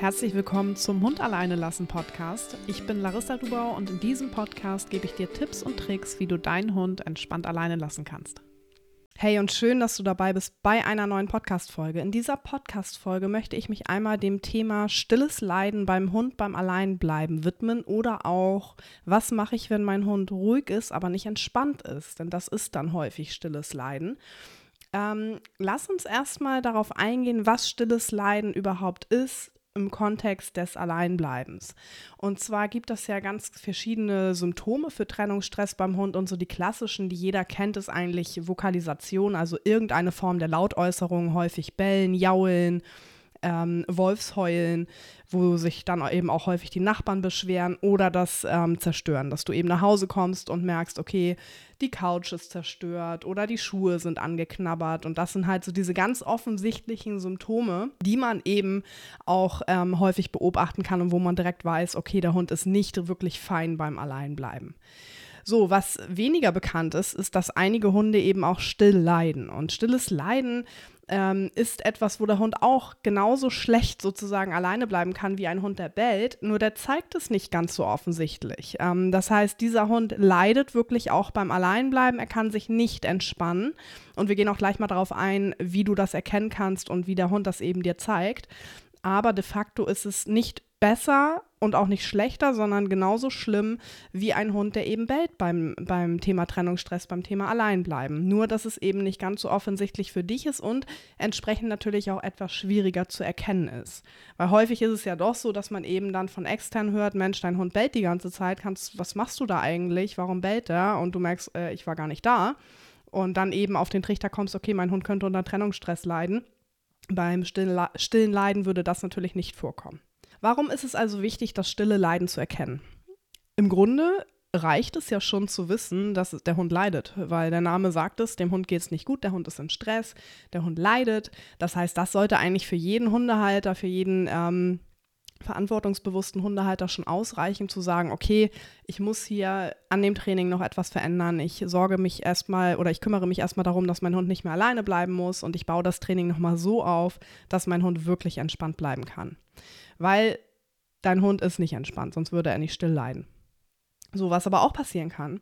Herzlich willkommen zum Hund alleine lassen Podcast. Ich bin Larissa Dubau und in diesem Podcast gebe ich dir Tipps und Tricks, wie du deinen Hund entspannt alleine lassen kannst. Hey und schön, dass du dabei bist bei einer neuen Podcast-Folge. In dieser Podcast-Folge möchte ich mich einmal dem Thema stilles Leiden beim Hund beim Alleinbleiben widmen oder auch, was mache ich, wenn mein Hund ruhig ist, aber nicht entspannt ist? Denn das ist dann häufig stilles Leiden. Ähm, lass uns erstmal darauf eingehen, was stilles Leiden überhaupt ist im Kontext des Alleinbleibens. Und zwar gibt es ja ganz verschiedene Symptome für Trennungsstress beim Hund und so die klassischen, die jeder kennt, ist eigentlich Vokalisation, also irgendeine Form der Lautäußerung, häufig Bellen, Jaulen, ähm, Wolfsheulen, wo sich dann eben auch häufig die Nachbarn beschweren oder das ähm, Zerstören, dass du eben nach Hause kommst und merkst, okay, die Couch ist zerstört oder die Schuhe sind angeknabbert und das sind halt so diese ganz offensichtlichen Symptome, die man eben auch ähm, häufig beobachten kann und wo man direkt weiß, okay, der Hund ist nicht wirklich fein beim Alleinbleiben. So, was weniger bekannt ist, ist, dass einige Hunde eben auch still leiden. Und stilles Leiden ähm, ist etwas, wo der Hund auch genauso schlecht sozusagen alleine bleiben kann wie ein Hund, der bellt, nur der zeigt es nicht ganz so offensichtlich. Ähm, das heißt, dieser Hund leidet wirklich auch beim Alleinbleiben, er kann sich nicht entspannen und wir gehen auch gleich mal darauf ein, wie du das erkennen kannst und wie der Hund das eben dir zeigt. Aber de facto ist es nicht besser und auch nicht schlechter, sondern genauso schlimm wie ein Hund, der eben bellt beim, beim Thema Trennungsstress, beim Thema Alleinbleiben. Nur, dass es eben nicht ganz so offensichtlich für dich ist und entsprechend natürlich auch etwas schwieriger zu erkennen ist. Weil häufig ist es ja doch so, dass man eben dann von extern hört, Mensch, dein Hund bellt die ganze Zeit, kannst, was machst du da eigentlich, warum bellt er? Und du merkst, äh, ich war gar nicht da. Und dann eben auf den Trichter kommst, okay, mein Hund könnte unter Trennungsstress leiden. Beim stillen Leiden würde das natürlich nicht vorkommen. Warum ist es also wichtig, das stille Leiden zu erkennen? Im Grunde reicht es ja schon zu wissen, dass der Hund leidet, weil der Name sagt es, dem Hund geht es nicht gut, der Hund ist in Stress, der Hund leidet. Das heißt, das sollte eigentlich für jeden Hundehalter, für jeden ähm, verantwortungsbewussten Hundehalter schon ausreichen, zu sagen, okay, ich muss hier an dem Training noch etwas verändern. Ich sorge mich erstmal oder ich kümmere mich erstmal darum, dass mein Hund nicht mehr alleine bleiben muss und ich baue das Training nochmal so auf, dass mein Hund wirklich entspannt bleiben kann weil dein Hund ist nicht entspannt, sonst würde er nicht still leiden. So, was aber auch passieren kann,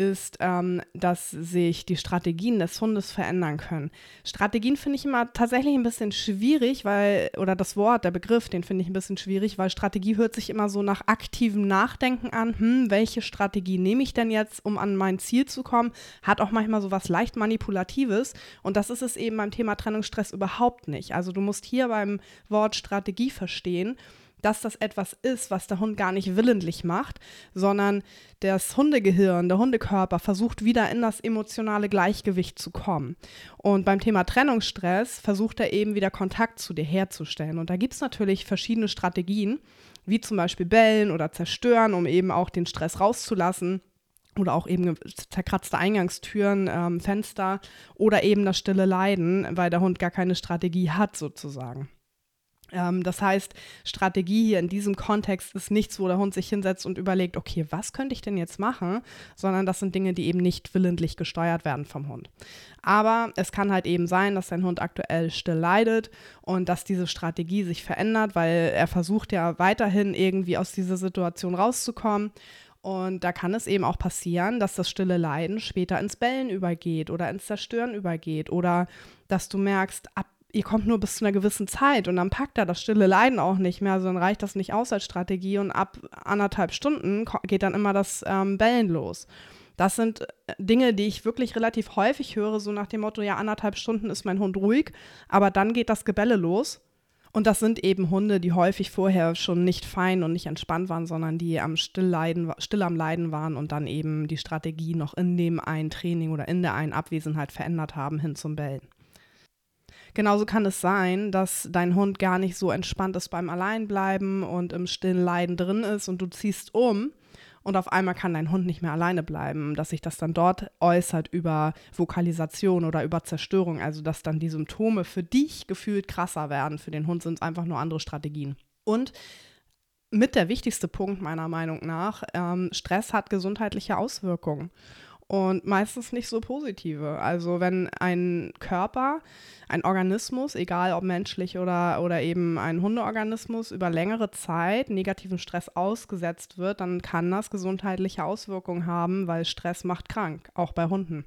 ist, ähm, dass sich die Strategien des Hundes verändern können. Strategien finde ich immer tatsächlich ein bisschen schwierig, weil, oder das Wort, der Begriff, den finde ich ein bisschen schwierig, weil Strategie hört sich immer so nach aktivem Nachdenken an. Hm, welche Strategie nehme ich denn jetzt, um an mein Ziel zu kommen? Hat auch manchmal so was leicht Manipulatives. Und das ist es eben beim Thema Trennungsstress überhaupt nicht. Also du musst hier beim Wort Strategie verstehen, dass das etwas ist, was der Hund gar nicht willentlich macht, sondern das Hundegehirn, der Hundekörper versucht wieder in das emotionale Gleichgewicht zu kommen. Und beim Thema Trennungsstress versucht er eben wieder Kontakt zu dir herzustellen. Und da gibt es natürlich verschiedene Strategien, wie zum Beispiel bellen oder zerstören, um eben auch den Stress rauszulassen oder auch eben zerkratzte Eingangstüren, ähm, Fenster oder eben das stille Leiden, weil der Hund gar keine Strategie hat sozusagen. Ähm, das heißt, Strategie hier in diesem Kontext ist nichts, wo der Hund sich hinsetzt und überlegt, okay, was könnte ich denn jetzt machen, sondern das sind Dinge, die eben nicht willentlich gesteuert werden vom Hund. Aber es kann halt eben sein, dass dein Hund aktuell still leidet und dass diese Strategie sich verändert, weil er versucht ja weiterhin irgendwie aus dieser Situation rauszukommen. Und da kann es eben auch passieren, dass das stille Leiden später ins Bellen übergeht oder ins Zerstören übergeht oder dass du merkst, ab ihr kommt nur bis zu einer gewissen Zeit und dann packt er das stille Leiden auch nicht mehr, sondern reicht das nicht aus als Strategie und ab anderthalb Stunden geht dann immer das ähm, Bellen los. Das sind äh, Dinge, die ich wirklich relativ häufig höre, so nach dem Motto, ja, anderthalb Stunden ist mein Hund ruhig, aber dann geht das Gebelle los. Und das sind eben Hunde, die häufig vorher schon nicht fein und nicht entspannt waren, sondern die am Stillleiden, still am Leiden waren und dann eben die Strategie noch in dem einen Training oder in der einen Abwesenheit verändert haben hin zum Bellen. Genauso kann es sein, dass dein Hund gar nicht so entspannt ist beim Alleinbleiben und im stillen Leiden drin ist und du ziehst um und auf einmal kann dein Hund nicht mehr alleine bleiben, dass sich das dann dort äußert über Vokalisation oder über Zerstörung, also dass dann die Symptome für dich gefühlt krasser werden, für den Hund sind es einfach nur andere Strategien. Und mit der wichtigste Punkt meiner Meinung nach, ähm, Stress hat gesundheitliche Auswirkungen. Und meistens nicht so positive. Also wenn ein Körper, ein Organismus, egal ob menschlich oder, oder eben ein Hundeorganismus, über längere Zeit negativen Stress ausgesetzt wird, dann kann das gesundheitliche Auswirkungen haben, weil Stress macht krank, auch bei Hunden.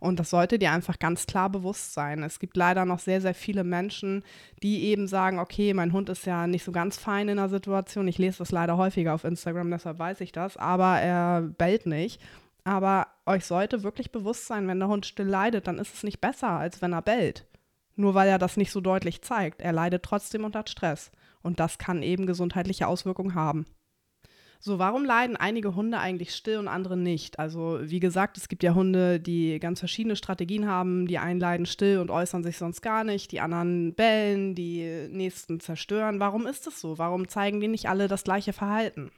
Und das sollte dir einfach ganz klar bewusst sein. Es gibt leider noch sehr, sehr viele Menschen, die eben sagen, okay, mein Hund ist ja nicht so ganz fein in der Situation. Ich lese das leider häufiger auf Instagram, deshalb weiß ich das, aber er bellt nicht. Aber euch sollte wirklich bewusst sein, wenn der Hund still leidet, dann ist es nicht besser, als wenn er bellt. Nur weil er das nicht so deutlich zeigt. Er leidet trotzdem unter Stress. Und das kann eben gesundheitliche Auswirkungen haben. So, warum leiden einige Hunde eigentlich still und andere nicht? Also, wie gesagt, es gibt ja Hunde, die ganz verschiedene Strategien haben. Die einen leiden still und äußern sich sonst gar nicht. Die anderen bellen, die nächsten zerstören. Warum ist das so? Warum zeigen die nicht alle das gleiche Verhalten?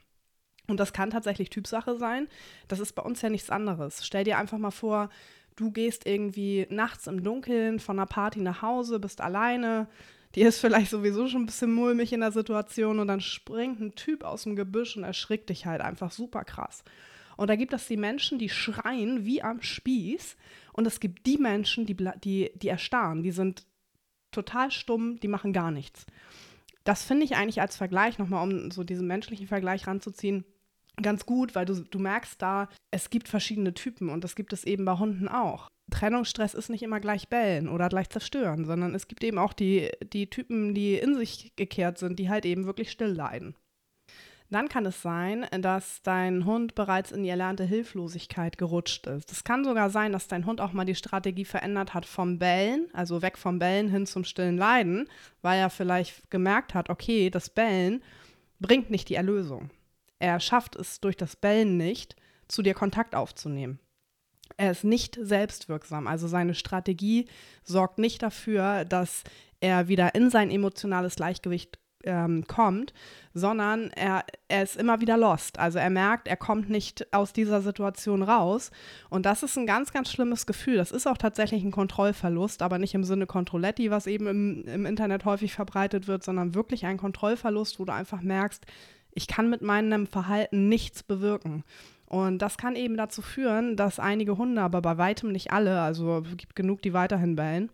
Und das kann tatsächlich Typsache sein. Das ist bei uns ja nichts anderes. Stell dir einfach mal vor, du gehst irgendwie nachts im Dunkeln von einer Party nach Hause, bist alleine. Dir ist vielleicht sowieso schon ein bisschen mulmig in der Situation und dann springt ein Typ aus dem Gebüsch und erschrickt dich halt einfach super krass. Und da gibt es die Menschen, die schreien wie am Spieß und es gibt die Menschen, die, die, die erstarren, die sind total stumm, die machen gar nichts. Das finde ich eigentlich als Vergleich, nochmal um so diesen menschlichen Vergleich ranzuziehen, ganz gut, weil du, du merkst da, es gibt verschiedene Typen und das gibt es eben bei Hunden auch. Trennungsstress ist nicht immer gleich bellen oder gleich zerstören, sondern es gibt eben auch die, die Typen, die in sich gekehrt sind, die halt eben wirklich still leiden. Dann kann es sein, dass dein Hund bereits in die erlernte Hilflosigkeit gerutscht ist. Es kann sogar sein, dass dein Hund auch mal die Strategie verändert hat vom Bellen, also weg vom Bellen hin zum stillen Leiden, weil er vielleicht gemerkt hat, okay, das Bellen bringt nicht die Erlösung. Er schafft es durch das Bellen nicht, zu dir Kontakt aufzunehmen. Er ist nicht selbstwirksam. Also seine Strategie sorgt nicht dafür, dass er wieder in sein emotionales Gleichgewicht ähm, kommt, sondern er, er ist immer wieder lost. Also er merkt, er kommt nicht aus dieser Situation raus. Und das ist ein ganz, ganz schlimmes Gefühl. Das ist auch tatsächlich ein Kontrollverlust, aber nicht im Sinne Controlletti, was eben im, im Internet häufig verbreitet wird, sondern wirklich ein Kontrollverlust, wo du einfach merkst, ich kann mit meinem Verhalten nichts bewirken. Und das kann eben dazu führen, dass einige Hunde, aber bei weitem nicht alle, also es gibt genug, die weiterhin bellen,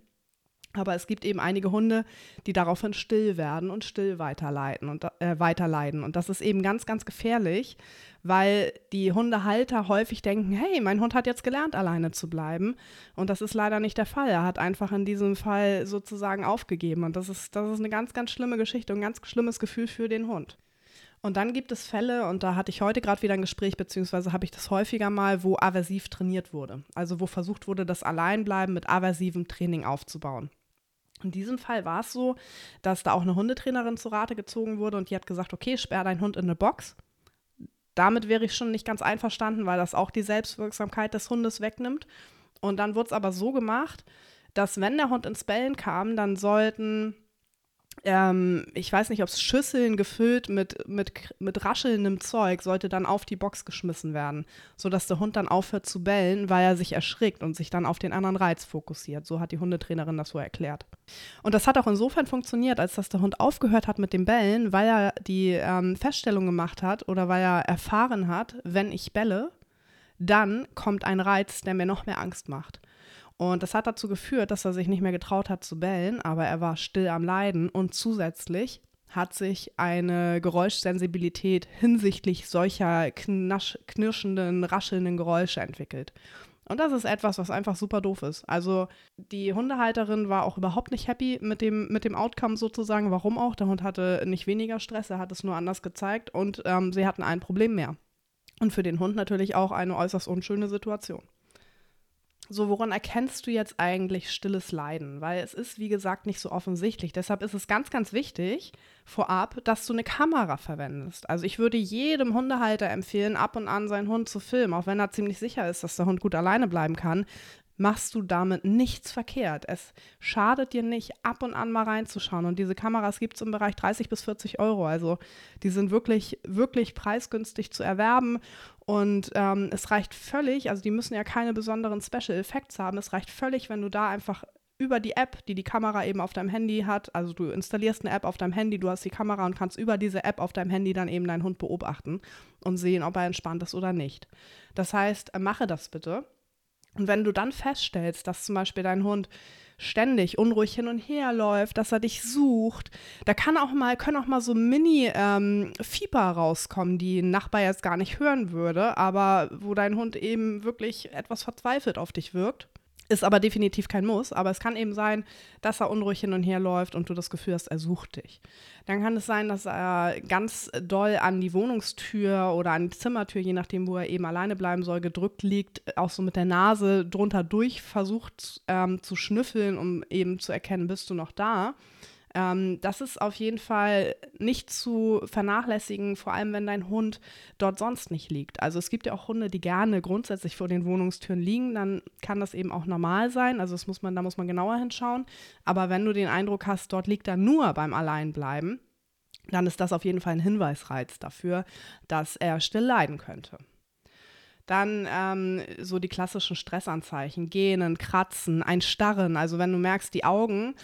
aber es gibt eben einige Hunde, die daraufhin still werden und still weiterleiten und äh, weiterleiden. Und das ist eben ganz, ganz gefährlich, weil die Hundehalter häufig denken, hey, mein Hund hat jetzt gelernt, alleine zu bleiben. Und das ist leider nicht der Fall. Er hat einfach in diesem Fall sozusagen aufgegeben. Und das ist, das ist eine ganz, ganz schlimme Geschichte und ein ganz schlimmes Gefühl für den Hund. Und dann gibt es Fälle, und da hatte ich heute gerade wieder ein Gespräch, beziehungsweise habe ich das häufiger mal, wo aversiv trainiert wurde. Also wo versucht wurde, das Alleinbleiben mit aversivem Training aufzubauen. In diesem Fall war es so, dass da auch eine Hundetrainerin zu Rate gezogen wurde und die hat gesagt, okay, sperr deinen Hund in eine Box. Damit wäre ich schon nicht ganz einverstanden, weil das auch die Selbstwirksamkeit des Hundes wegnimmt. Und dann wurde es aber so gemacht, dass wenn der Hund ins Bellen kam, dann sollten ähm, ich weiß nicht, ob es Schüsseln gefüllt mit, mit, mit raschelndem Zeug, sollte dann auf die Box geschmissen werden, sodass der Hund dann aufhört zu bellen, weil er sich erschrickt und sich dann auf den anderen Reiz fokussiert. So hat die Hundetrainerin das so erklärt. Und das hat auch insofern funktioniert, als dass der Hund aufgehört hat mit dem Bellen, weil er die ähm, Feststellung gemacht hat oder weil er erfahren hat, wenn ich belle, dann kommt ein Reiz, der mir noch mehr Angst macht. Und das hat dazu geführt, dass er sich nicht mehr getraut hat zu bellen, aber er war still am Leiden und zusätzlich hat sich eine Geräuschsensibilität hinsichtlich solcher knasch, knirschenden, raschelnden Geräusche entwickelt. Und das ist etwas, was einfach super doof ist. Also die Hundehalterin war auch überhaupt nicht happy mit dem, mit dem Outcome sozusagen. Warum auch? Der Hund hatte nicht weniger Stress, er hat es nur anders gezeigt und ähm, sie hatten ein Problem mehr. Und für den Hund natürlich auch eine äußerst unschöne Situation. So, woran erkennst du jetzt eigentlich stilles Leiden? Weil es ist, wie gesagt, nicht so offensichtlich. Deshalb ist es ganz, ganz wichtig vorab, dass du eine Kamera verwendest. Also ich würde jedem Hundehalter empfehlen, ab und an seinen Hund zu filmen, auch wenn er ziemlich sicher ist, dass der Hund gut alleine bleiben kann, machst du damit nichts verkehrt. Es schadet dir nicht, ab und an mal reinzuschauen. Und diese Kameras gibt es im Bereich 30 bis 40 Euro. Also die sind wirklich, wirklich preisgünstig zu erwerben. Und ähm, es reicht völlig, also die müssen ja keine besonderen Special Effects haben. Es reicht völlig, wenn du da einfach über die App, die die Kamera eben auf deinem Handy hat, also du installierst eine App auf deinem Handy, du hast die Kamera und kannst über diese App auf deinem Handy dann eben deinen Hund beobachten und sehen, ob er entspannt ist oder nicht. Das heißt, mache das bitte Und wenn du dann feststellst, dass zum Beispiel dein Hund ständig unruhig hin und her läuft, dass er dich sucht. Da kann auch mal, können auch mal so Mini-Fieber ähm, rauskommen, die ein Nachbar jetzt gar nicht hören würde, aber wo dein Hund eben wirklich etwas verzweifelt auf dich wirkt. Ist aber definitiv kein Muss, aber es kann eben sein, dass er unruhig hin und her läuft und du das Gefühl hast, er sucht dich. Dann kann es sein, dass er ganz doll an die Wohnungstür oder an die Zimmertür, je nachdem, wo er eben alleine bleiben soll, gedrückt liegt, auch so mit der Nase drunter durch versucht ähm, zu schnüffeln, um eben zu erkennen, bist du noch da. Ähm, das ist auf jeden Fall nicht zu vernachlässigen, vor allem wenn dein Hund dort sonst nicht liegt. Also es gibt ja auch Hunde, die gerne grundsätzlich vor den Wohnungstüren liegen, dann kann das eben auch normal sein. Also das muss man, da muss man genauer hinschauen. Aber wenn du den Eindruck hast, dort liegt er nur beim Alleinbleiben, dann ist das auf jeden Fall ein Hinweisreiz dafür, dass er still leiden könnte. Dann ähm, so die klassischen Stressanzeichen, Gähnen, Kratzen, ein Starren. Also wenn du merkst, die Augen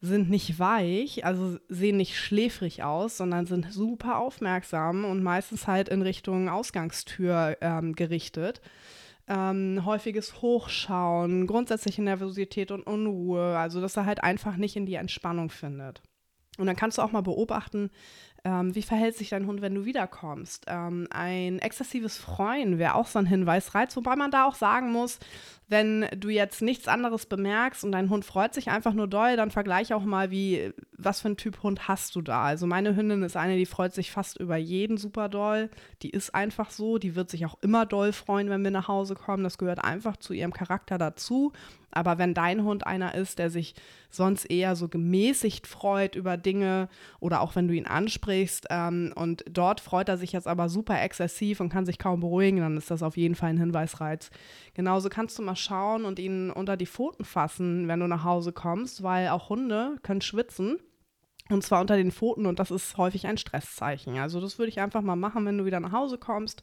sind nicht weich, also sehen nicht schläfrig aus, sondern sind super aufmerksam und meistens halt in Richtung Ausgangstür ähm, gerichtet. Ähm, häufiges Hochschauen, grundsätzliche Nervosität und Unruhe, also dass er halt einfach nicht in die Entspannung findet. Und dann kannst du auch mal beobachten, ähm, wie verhält sich dein Hund, wenn du wiederkommst? Ähm, ein exzessives Freuen wäre auch so ein Hinweisreiz, wobei man da auch sagen muss, wenn du jetzt nichts anderes bemerkst und dein Hund freut sich einfach nur doll, dann vergleich auch mal, wie, was für ein Typ Hund hast du da. Also meine Hündin ist eine, die freut sich fast über jeden super doll. Die ist einfach so, die wird sich auch immer doll freuen, wenn wir nach Hause kommen. Das gehört einfach zu ihrem Charakter dazu. Aber wenn dein Hund einer ist, der sich sonst eher so gemäßigt freut über Dinge oder auch wenn du ihn ansprichst ähm, und dort freut er sich jetzt aber super exzessiv und kann sich kaum beruhigen, dann ist das auf jeden Fall ein Hinweisreiz. Genauso kannst du mal schauen und ihn unter die Pfoten fassen, wenn du nach Hause kommst, weil auch Hunde können schwitzen. Und zwar unter den Pfoten und das ist häufig ein Stresszeichen. Also das würde ich einfach mal machen, wenn du wieder nach Hause kommst.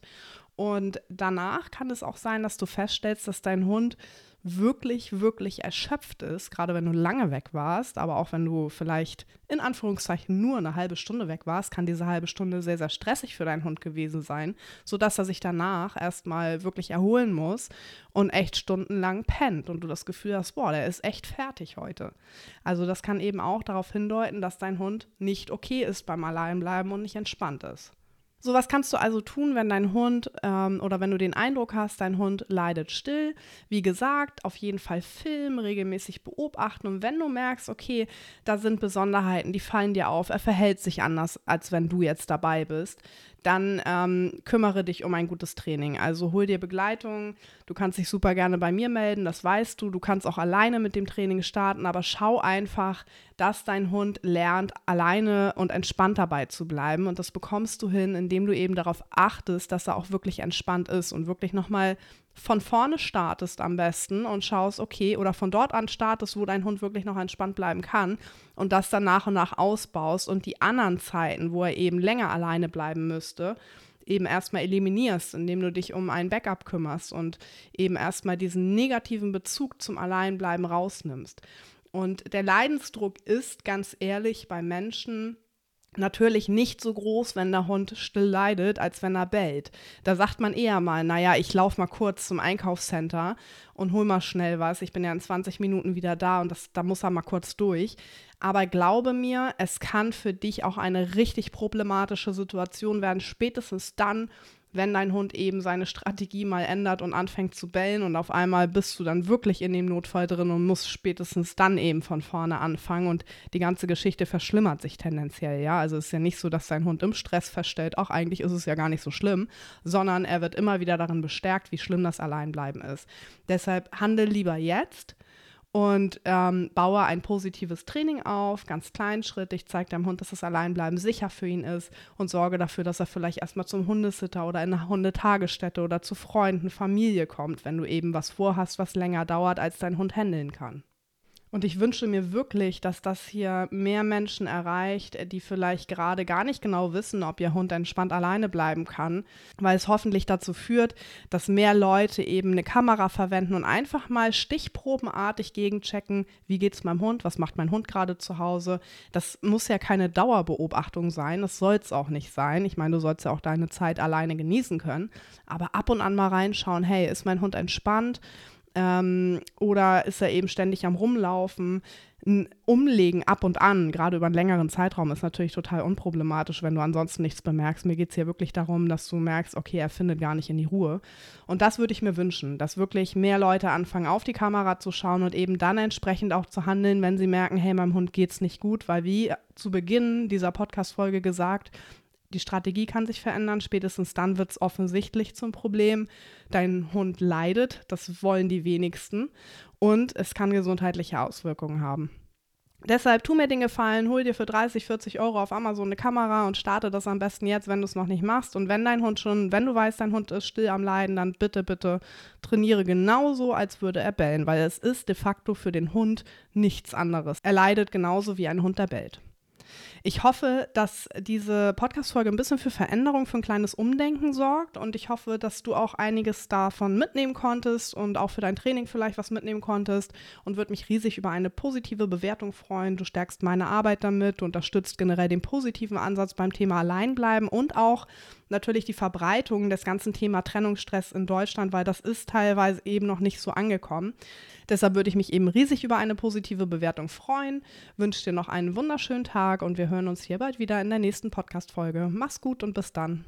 Und danach kann es auch sein, dass du feststellst, dass dein Hund wirklich, wirklich erschöpft ist, gerade wenn du lange weg warst, aber auch wenn du vielleicht in Anführungszeichen nur eine halbe Stunde weg warst, kann diese halbe Stunde sehr, sehr stressig für deinen Hund gewesen sein, sodass er sich danach erstmal wirklich erholen muss und echt stundenlang pennt und du das Gefühl hast, boah, der ist echt fertig heute. Also das kann eben auch darauf hindeuten, dass dein Hund nicht okay ist beim Alleinbleiben und nicht entspannt ist. So was kannst du also tun, wenn dein Hund ähm, oder wenn du den Eindruck hast, dein Hund leidet still. Wie gesagt, auf jeden Fall filmen, regelmäßig beobachten und wenn du merkst, okay, da sind Besonderheiten, die fallen dir auf, er verhält sich anders, als wenn du jetzt dabei bist, dann ähm, kümmere dich um ein gutes Training. Also hol dir Begleitung. Du kannst dich super gerne bei mir melden, das weißt du. Du kannst auch alleine mit dem Training starten, aber schau einfach, dass dein Hund lernt, alleine und entspannt dabei zu bleiben. Und das bekommst du hin, indem du eben darauf achtest, dass er auch wirklich entspannt ist und wirklich nochmal von vorne startest am besten und schaust, okay, oder von dort an startest, wo dein Hund wirklich noch entspannt bleiben kann und das dann nach und nach ausbaust und die anderen Zeiten, wo er eben länger alleine bleiben müsste, eben erstmal eliminierst, indem du dich um ein Backup kümmerst und eben erstmal diesen negativen Bezug zum Alleinbleiben rausnimmst. Und der Leidensdruck ist ganz ehrlich bei Menschen natürlich nicht so groß, wenn der Hund still leidet, als wenn er bellt. Da sagt man eher mal, naja, ich laufe mal kurz zum Einkaufscenter und hol mal schnell was. Ich bin ja in 20 Minuten wieder da und das, da muss er mal kurz durch. Aber glaube mir, es kann für dich auch eine richtig problematische Situation werden, spätestens dann, wenn dein Hund eben seine Strategie mal ändert und anfängt zu bellen und auf einmal bist du dann wirklich in dem Notfall drin und musst spätestens dann eben von vorne anfangen und die ganze Geschichte verschlimmert sich tendenziell, ja. Also es ist ja nicht so, dass dein Hund im Stress feststellt, auch eigentlich ist es ja gar nicht so schlimm, sondern er wird immer wieder darin bestärkt, wie schlimm das Alleinbleiben ist. Deshalb handel lieber jetzt und ähm, baue ein positives Training auf, ganz kleinschrittig, zeige deinem Hund, dass das Alleinbleiben sicher für ihn ist und sorge dafür, dass er vielleicht erstmal zum Hundesitter oder in eine Hundetagesstätte oder zu Freunden, Familie kommt, wenn du eben was vorhast, was länger dauert, als dein Hund handeln kann. Und ich wünsche mir wirklich, dass das hier mehr Menschen erreicht, die vielleicht gerade gar nicht genau wissen, ob ihr Hund entspannt alleine bleiben kann, weil es hoffentlich dazu führt, dass mehr Leute eben eine Kamera verwenden und einfach mal stichprobenartig gegenchecken, wie geht es meinem Hund, was macht mein Hund gerade zu Hause. Das muss ja keine Dauerbeobachtung sein, das soll es auch nicht sein. Ich meine, du sollst ja auch deine Zeit alleine genießen können, aber ab und an mal reinschauen, hey, ist mein Hund entspannt? Ähm, oder ist er eben ständig am Rumlaufen? Ein Umlegen ab und an, gerade über einen längeren Zeitraum, ist natürlich total unproblematisch, wenn du ansonsten nichts bemerkst. Mir geht es hier wirklich darum, dass du merkst, okay, er findet gar nicht in die Ruhe. Und das würde ich mir wünschen, dass wirklich mehr Leute anfangen, auf die Kamera zu schauen und eben dann entsprechend auch zu handeln, wenn sie merken, hey, meinem Hund geht es nicht gut, weil wie zu Beginn dieser Podcast-Folge gesagt, die Strategie kann sich verändern. Spätestens dann wird es offensichtlich zum Problem. Dein Hund leidet, das wollen die wenigsten. Und es kann gesundheitliche Auswirkungen haben. Deshalb tu mir den Gefallen, hol dir für 30, 40 Euro auf Amazon eine Kamera und starte das am besten jetzt, wenn du es noch nicht machst. Und wenn dein Hund schon, wenn du weißt, dein Hund ist still am Leiden, dann bitte, bitte trainiere genauso, als würde er bellen, weil es ist de facto für den Hund nichts anderes. Er leidet genauso wie ein Hund, der bellt. Ich hoffe, dass diese Podcast-Folge ein bisschen für Veränderung, für ein kleines Umdenken sorgt und ich hoffe, dass du auch einiges davon mitnehmen konntest und auch für dein Training vielleicht was mitnehmen konntest und würde mich riesig über eine positive Bewertung freuen. Du stärkst meine Arbeit damit, du unterstützt generell den positiven Ansatz beim Thema Alleinbleiben und auch natürlich die Verbreitung des ganzen Thema Trennungsstress in Deutschland, weil das ist teilweise eben noch nicht so angekommen. Deshalb würde ich mich eben riesig über eine positive Bewertung freuen. Wünsche dir noch einen wunderschönen Tag und wir hören uns hier bald wieder in der nächsten Podcast-Folge. Mach's gut und bis dann.